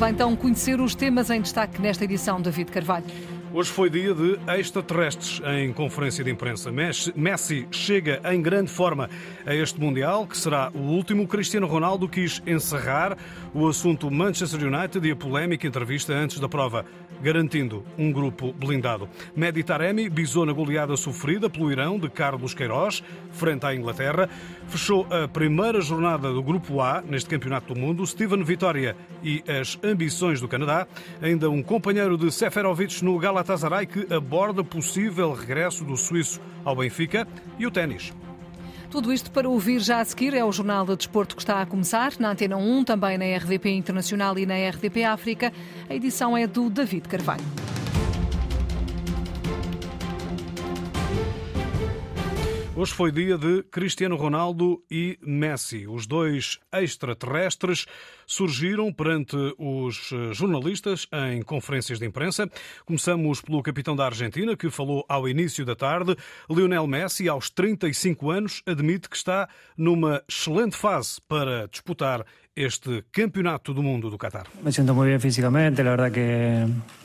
Vai então conhecer os temas em destaque nesta edição, David Carvalho. Hoje foi dia de extraterrestres em conferência de imprensa. Messi chega em grande forma a este Mundial, que será o último. Cristiano Ronaldo quis encerrar o assunto Manchester United e a polémica entrevista antes da prova, garantindo um grupo blindado. Medi Taremi bisou na goleada sofrida pelo Irão de Carlos Queiroz, frente à Inglaterra. Fechou a primeira jornada do Grupo A neste Campeonato do Mundo. Steven Vitória e as ambições do Canadá. Ainda um companheiro de Seferovic no Gala Galatasaray que aborda possível regresso do suíço ao Benfica e o ténis. Tudo isto para ouvir já a seguir é o Jornal do Desporto que está a começar, na Antena 1, também na RDP Internacional e na RDP África. A edição é do David Carvalho. Hoje foi dia de Cristiano Ronaldo e Messi. Os dois extraterrestres surgiram perante os eh, jornalistas em conferências de imprensa. Começamos pelo capitão da Argentina, que falou ao início da tarde. Lionel Messi, aos 35 anos, admite que está numa excelente fase para disputar este Campeonato do Mundo do Qatar. Me sinto muito bem fisicamente, a verdade que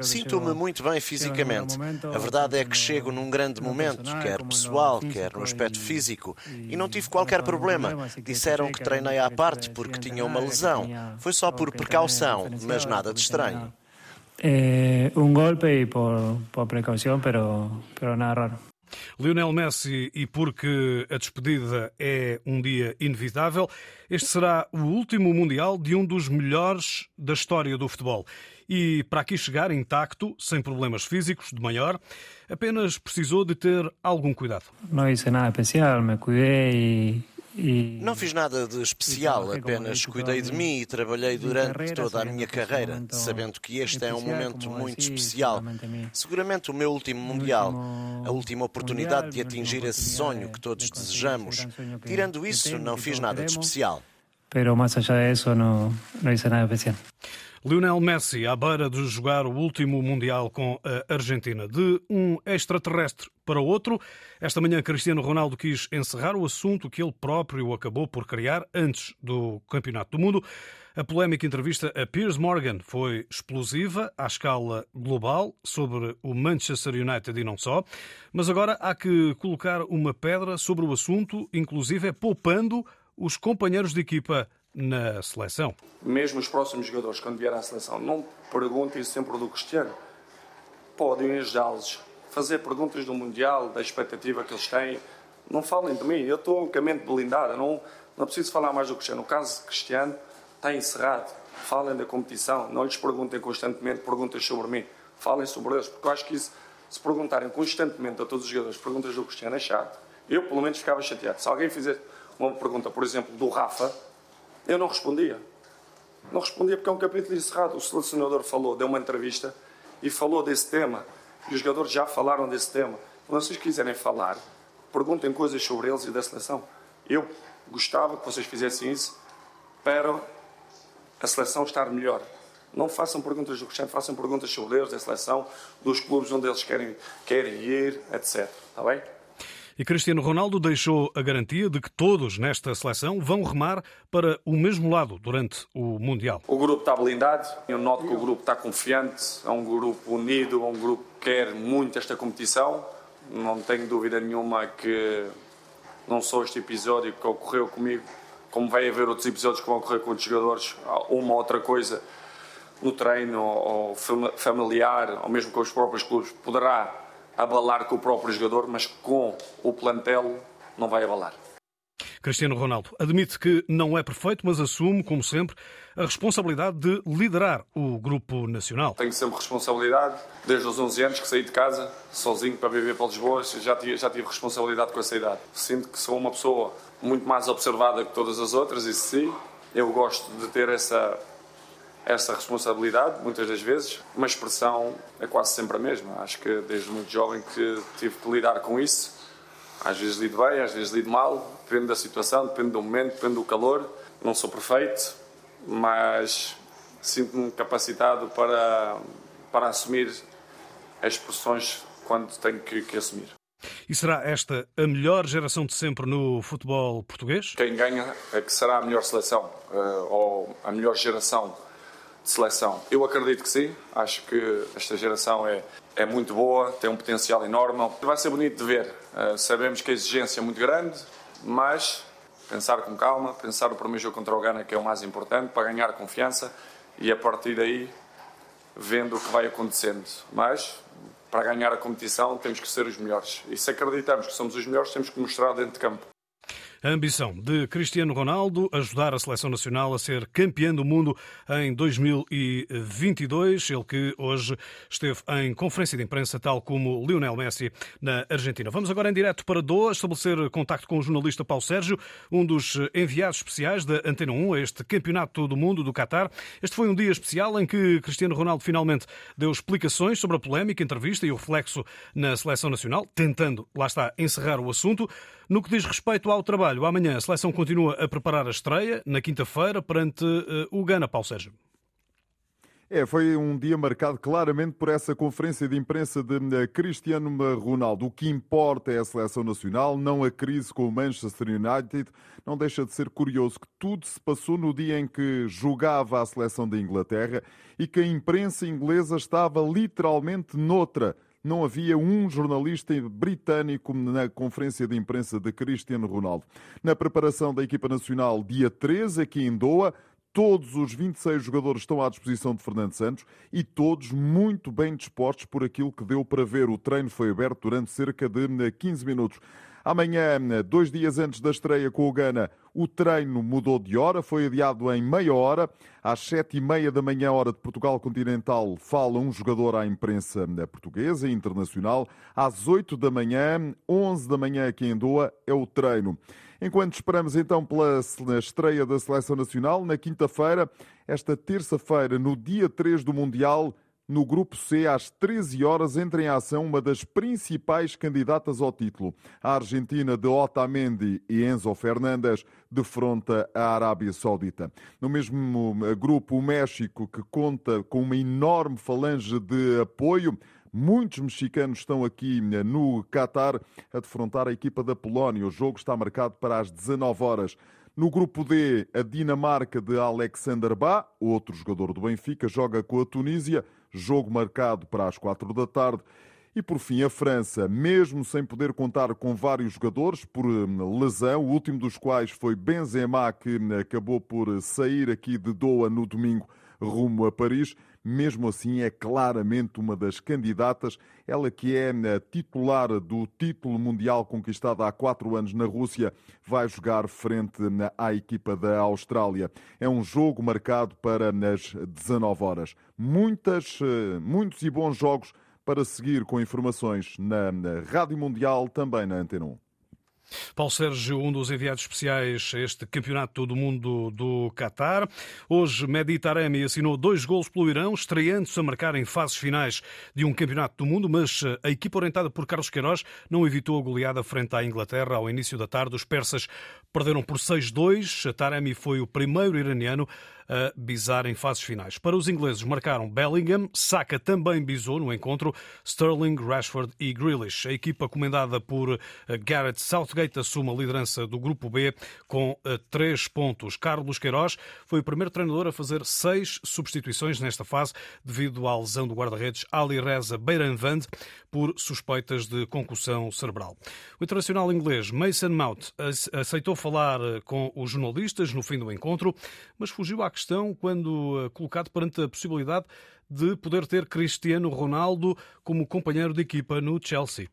Sinto-me muito bem fisicamente. A verdade é que chego num grande momento, quer pessoal, quer no aspecto físico, e não tive qualquer problema. Disseram que treinei à parte porque tinha uma lesão. Foi só por precaução, mas nada de estranho. um golpe e por, por precaução, pero nada raro. Lionel Messi, e porque a despedida é um dia inevitável, este será o último Mundial de um dos melhores da história do futebol. E para aqui chegar intacto, sem problemas físicos, de maior, apenas precisou de ter algum cuidado. Não hice nada especial, me cuidei e não fiz nada de especial, apenas cuidei de mim e trabalhei durante toda a minha carreira, sabendo que este é um momento muito especial. Seguramente o meu último Mundial, a última oportunidade de atingir esse sonho que todos desejamos. Tirando isso, não fiz nada de especial. Pero más allá de não, não hice nada especial. Lionel Messi à beira de jogar o último Mundial com a Argentina. De um extraterrestre para outro, esta manhã Cristiano Ronaldo quis encerrar o assunto que ele próprio acabou por criar antes do Campeonato do Mundo. A polémica entrevista a Piers Morgan foi explosiva à escala global sobre o Manchester United e não só. Mas agora há que colocar uma pedra sobre o assunto, inclusive é poupando os companheiros de equipa na seleção. Mesmo os próximos jogadores, quando vierem à seleção, não perguntem sempre do Cristiano. Podem ajudá-los, fazer perguntas do Mundial, da expectativa que eles têm. Não falem de mim, eu estou com a mente blindada, não, não preciso falar mais do Cristiano. O caso de Cristiano está encerrado. Falem da competição, não lhes perguntem constantemente perguntas sobre mim. Falem sobre eles, porque eu acho que isso, se perguntarem constantemente a todos os jogadores perguntas do Cristiano, é chato. Eu, pelo menos, ficava chateado. Se alguém fizer uma pergunta, por exemplo, do Rafa, eu não respondia. Não respondia porque é um capítulo encerrado. O selecionador falou, deu uma entrevista e falou desse tema. E os jogadores já falaram desse tema. Quando vocês quiserem falar, perguntem coisas sobre eles e da seleção. Eu gostava que vocês fizessem isso para a seleção estar melhor. Não façam perguntas do Cristiano, façam perguntas sobre eles, da seleção, dos clubes onde eles querem, querem ir, etc. Está bem? E Cristiano Ronaldo deixou a garantia de que todos nesta seleção vão remar para o mesmo lado durante o Mundial. O grupo está blindado, eu noto que o grupo está confiante, é um grupo unido, é um grupo que quer muito esta competição. Não tenho dúvida nenhuma que não só este episódio que ocorreu comigo, como vai haver outros episódios que vão ocorrer com outros jogadores, uma outra coisa no treino ou familiar, ou mesmo com os próprios clubes, poderá abalar com o próprio jogador, mas com o plantel não vai abalar. Cristiano Ronaldo admite que não é perfeito, mas assume, como sempre, a responsabilidade de liderar o grupo nacional. Tenho sempre responsabilidade, desde os 11 anos que saí de casa, sozinho para viver para Lisboa, já tive, já tive responsabilidade com essa idade. Sinto que sou uma pessoa muito mais observada que todas as outras, isso sim. Eu gosto de ter essa essa responsabilidade, muitas das vezes, uma expressão é quase sempre a mesma. Acho que desde muito jovem que tive que lidar com isso. Às vezes lido bem, às vezes lido mal, depende da situação, depende do momento, depende do calor. Não sou perfeito, mas sinto-me capacitado para, para assumir as expressões quando tenho que, que assumir. E será esta a melhor geração de sempre no futebol português? Quem ganha é que será a melhor seleção eh, ou a melhor geração de seleção. Eu acredito que sim. Acho que esta geração é, é muito boa, tem um potencial enorme. Vai ser bonito de ver. Eh, sabemos que a exigência é muito grande, mas pensar com calma, pensar o primeiro jogo contra o Ghana, que é o mais importante, para ganhar confiança e a partir daí vendo o que vai acontecendo. Mas para ganhar a competição temos que ser os melhores. E se acreditamos que somos os melhores, temos que mostrar dentro de campo. A ambição de Cristiano Ronaldo ajudar a seleção nacional a ser campeã do mundo em 2022. Ele que hoje esteve em conferência de imprensa, tal como Lionel Messi na Argentina. Vamos agora em direto para Doha estabelecer contacto com o jornalista Paulo Sérgio, um dos enviados especiais da Antena 1 a este Campeonato do Mundo do Qatar. Este foi um dia especial em que Cristiano Ronaldo finalmente deu explicações sobre a polémica entrevista e o reflexo na seleção nacional, tentando, lá está, encerrar o assunto. No que diz respeito ao trabalho, amanhã a seleção continua a preparar a estreia, na quinta-feira, perante uh, o Gana, Paulo Sérgio. É, foi um dia marcado claramente por essa conferência de imprensa de eh, Cristiano Ronaldo. O que importa é a seleção nacional, não a crise com o Manchester United. Não deixa de ser curioso que tudo se passou no dia em que jogava a seleção da Inglaterra e que a imprensa inglesa estava literalmente noutra não havia um jornalista britânico na conferência de imprensa de Cristiano Ronaldo. Na preparação da equipa nacional, dia 13, aqui em Doha, Todos os 26 jogadores estão à disposição de Fernando Santos e todos muito bem dispostos por aquilo que deu para ver. O treino foi aberto durante cerca de 15 minutos. Amanhã, dois dias antes da estreia com o Gana, o treino mudou de hora, foi adiado em meia hora. Às sete e meia da manhã, hora de Portugal Continental, fala um jogador à imprensa portuguesa e internacional. Às oito da manhã, onze da manhã aqui em Doha, é o treino. Enquanto esperamos então pela estreia da Seleção Nacional, na quinta-feira, esta terça-feira, no dia 3 do Mundial, no grupo C, às 13 horas, entra em ação uma das principais candidatas ao título. A Argentina de Otamendi e Enzo Fernandes defronta a Arábia Saudita. No mesmo eh, grupo, o México, que conta com uma enorme falange de apoio, Muitos mexicanos estão aqui eh, no Qatar a defrontar a equipa da Polónia. O jogo está marcado para as 19 horas. No grupo D, a Dinamarca de Alexander Bá, outro jogador do Benfica, joga com a Tunísia jogo marcado para as quatro da tarde. E por fim, a França, mesmo sem poder contar com vários jogadores por hum, lesão, o último dos quais foi Benzema, que hum, acabou por sair aqui de Doha no domingo rumo a Paris. Mesmo assim, é claramente uma das candidatas. Ela que é hum, titular do título mundial conquistado há quatro anos na Rússia, vai jogar frente à equipa da Austrália. É um jogo marcado para as 19 horas. Muitas, eh, muitos e bons jogos para seguir com informações na Rádio Mundial, também na Antena 1. Paulo Sérgio, um dos enviados especiais a este Campeonato do Mundo do Qatar. Hoje, Mehdi Taremi assinou dois gols pelo Irão, estreando-se a marcar em fases finais de um Campeonato do Mundo, mas a equipa orientada por Carlos Queiroz não evitou a goleada frente à Inglaterra ao início da tarde. Os persas perderam por 6-2. Taremi foi o primeiro iraniano a bisar em fases finais. Para os ingleses marcaram Bellingham, Saka também bisou no encontro, Sterling, Rashford e Grealish. A equipa comandada por eh, Gareth Southgate assume a liderança do grupo B com eh, três pontos. Carlos Queiroz foi o primeiro treinador a fazer seis substituições nesta fase devido à lesão do guarda-redes Ali Reza Beiranvand por suspeitas de concussão cerebral. O internacional inglês Mason Mount aceitou falar eh, com os jornalistas no fim do encontro, mas fugiu à questão quando eh, colocado perante a possibilidade de poder ter Cristiano Ronaldo como companheiro de equipa no Chelsea.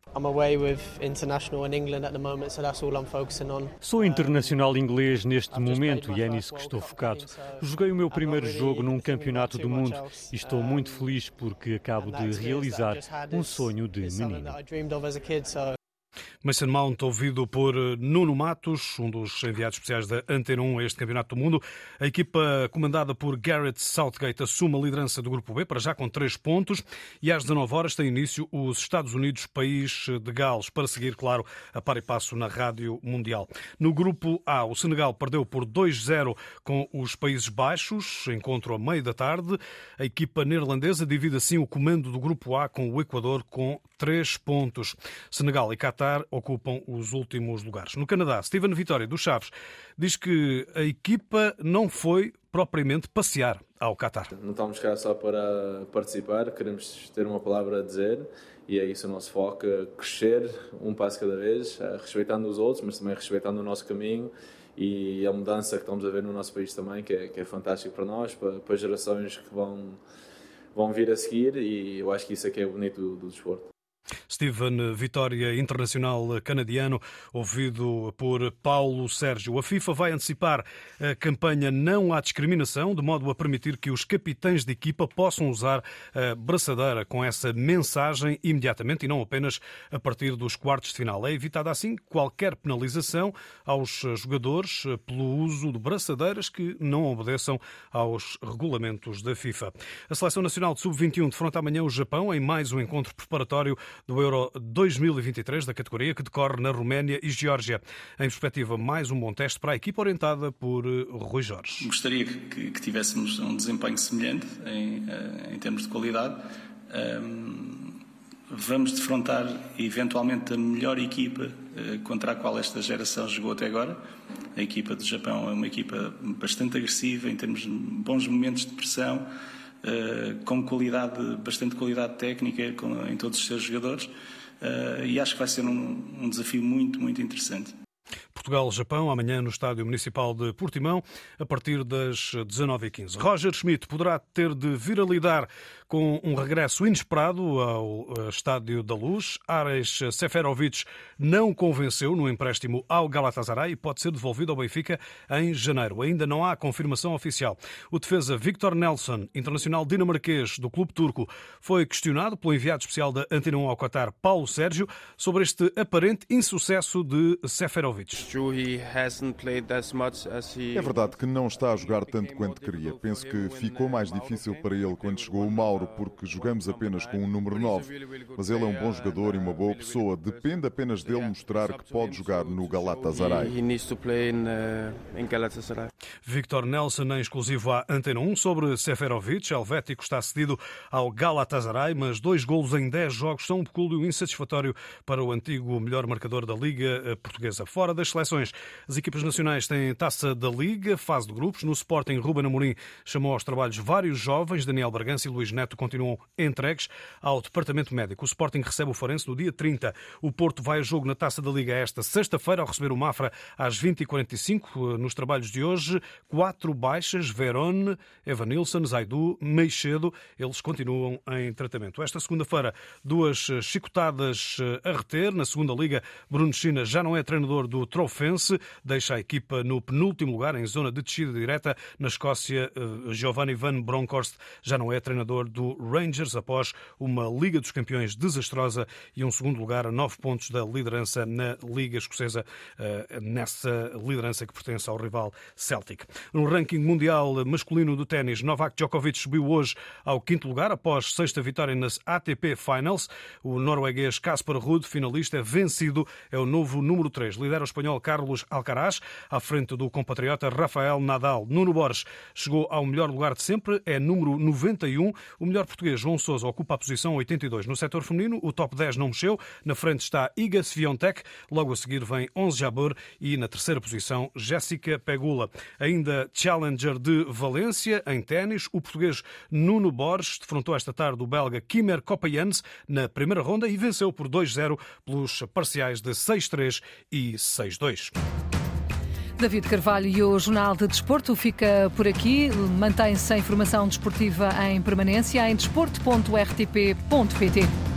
Sou internacional inglês neste momento e é nisso que estou focado. Joguei o meu primeiro jogo num campeonato do mundo e estou muito feliz porque acabo de realizar um sonho de menino. Mason Mount, ouvido por eh, Nuno Matos, um dos enviados especiais da Antena 1 a este Campeonato do Mundo. A equipa comandada por Garrett Southgate assume a liderança do Grupo B, para já com três pontos, e às 19 horas tem início os Estados Unidos, país de Gales, para seguir, claro, a par e passo na Rádio Mundial. No Grupo A, o Senegal perdeu por 2-0 com os Países Baixos, encontro a meio da tarde. A equipa neerlandesa divide assim o comando do Grupo A com o Equador com três pontos. Senegal e Qatar ocupam os últimos lugares. No Canadá, Steven Vitória dos Chaves diz que a equipa não foi propriamente passear ao Qatar. Não estamos cá só para participar, queremos ter uma palavra a dizer e é isso o nosso foco, crescer um passo cada vez, eh, respeitando os outros, mas também respeitando o nosso caminho e a mudança que estamos a ver no nosso país também, que é, que é fantástico para nós, para, para gerações que vão, vão vir a seguir e eu acho que isso é que é bonito do, do desporto. Steven Vitória Internacional Canadiano, ouvido por Paulo Sérgio. A FIFA vai antecipar a campanha Não à Discriminação, de modo a permitir que os capitães de equipa possam usar a braçadeira com essa mensagem imediatamente e não apenas a partir dos quartos de final. É evitada assim qualquer penalização aos jogadores pelo uso de braçadeiras que não obedeçam aos regulamentos da FIFA. A Seleção Nacional de Sub-21 defronta amanhã o Japão em mais um encontro preparatório do Euro 2023 da categoria que decorre na Roménia e Geórgia. Em perspectiva, mais um bom teste para a equipa orientada por eh, Rui Jorge. Gostaria que, que tivéssemos um desempenho semelhante em, eh, em termos de qualidade. Um, vamos defrontar eventualmente a melhor equipa uh, contra a qual esta geração jogou até agora. A equipa do Japão é uma equipa bastante agressiva em termos de bons momentos de pressão. Eh, com qualidade, bastante qualidade técnica em todos os seus jogadores. Uh, e acho que vai ser um, um desafio muito, muito interessante. Portugal-Japão, amanhã no Estádio Municipal de Portimão, a partir das 19h15. Roger Schmidt poderá ter de vir a lidar com um regresso inesperado ao eh, Estádio da Luz. Ares Seferovic não convenceu no empréstimo ao Galatasaray e pode ser devolvido ao Benfica em janeiro. Ainda não há confirmação oficial. O defesa Victor Nelson, internacional dinamarquês do clube turco, foi questionado pelo enviado especial da Antena 1 ao Qatar, Paulo Sérgio, sobre este aparente insucesso de Seferovic. É verdade que não está a jogar tanto quanto queria. Penso que ficou mais difícil para ele quando chegou o Mauro, porque jogamos apenas com um número 9. Mas ele é um bom jogador e uma boa pessoa. Depende apenas dele mostrar que pode jogar no Galatasaray. Victor Nelson, em exclusivo à Antena 1, sobre Seferovic. Helvético está cedido ao Galatasaray, mas dois golos em 10 jogos são um pecúlio insatisfatório para o antigo melhor marcador da Liga Portuguesa. Fora das seleções, as equipas nacionais têm taça da Liga, fase de grupos. No Sporting, Ruben Amorim chamou aos trabalhos vários jovens. Daniel Bragança e Luís Neto continuam entregues ao Departamento Médico. O Sporting recebe o Forense no dia 30. O Porto vai a jogo na taça da Liga esta sexta-feira ao receber o Mafra às 20h45. Nos trabalhos de hoje, quatro baixas: Verone, Evanilson, Zaidu, Meixedo. Eles continuam em tratamento. Esta segunda-feira, duas chicotadas a reter. Na segunda Liga, Bruno China já não é treinador do Trofense, deixa a equipa no penúltimo lugar, em zona de descida direta. Na Escócia, eh, Giovanni Van Bronckhorst já não é treinador do Rangers após uma Liga dos Campeões desastrosa e um segundo lugar a nove pontos da liderança na Liga Escocesa, eh, nessa liderança que pertence ao rival Celtic. No ranking mundial masculino do ténis, Novak Djokovic subiu hoje ao quinto lugar após sexta vitória nas ATP Finals. O norueguês Casper Ruud, finalista, vencido, é o novo número 3. Lidera o espanhol Carlos Alcaraz, à frente do compatriota Rafael Nadal. Nuno Borges chegou ao melhor lugar de sempre, é número 91. O melhor português, João Sousa, ocupa a posição 82. No setor feminino, o top 10 não mexeu. Na frente está Iga Swiatek, logo a seguir vem 11 Jabeur e na terceira posição Jéssica Pegula. Ainda Challenger de Valência, em ténis, o português Nuno Borges defrontou esta tarde o belga Kimmer Kopajans na primeira ronda e venceu por 2-0 pelos parciais de 6-3 e 6-2. David Carvalho e o Jornal de Desporto fica por aqui. Mantém-se a informação desportiva em permanência em desporto.rtp.pt.